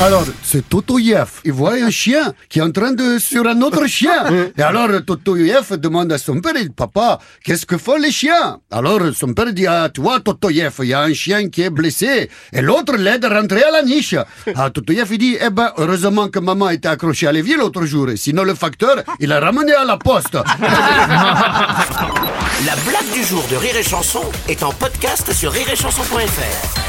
Alors, c'est Totoyev. Il voit un chien qui est en train de sur un autre chien. Et alors, Totoyev demande à son père, papa, qu'est-ce que font les chiens? Alors, son père dit, ah, toi, Totoyev, il y a un chien qui est blessé. Et l'autre l'aide à rentrer à la niche. Ah, Totoyev, il dit, eh ben, heureusement que maman était accrochée à l'évier l'autre jour. Sinon, le facteur, il l'a ramené à la poste. La blague du jour de Rire et Chanson est en podcast sur rireetchanson.fr.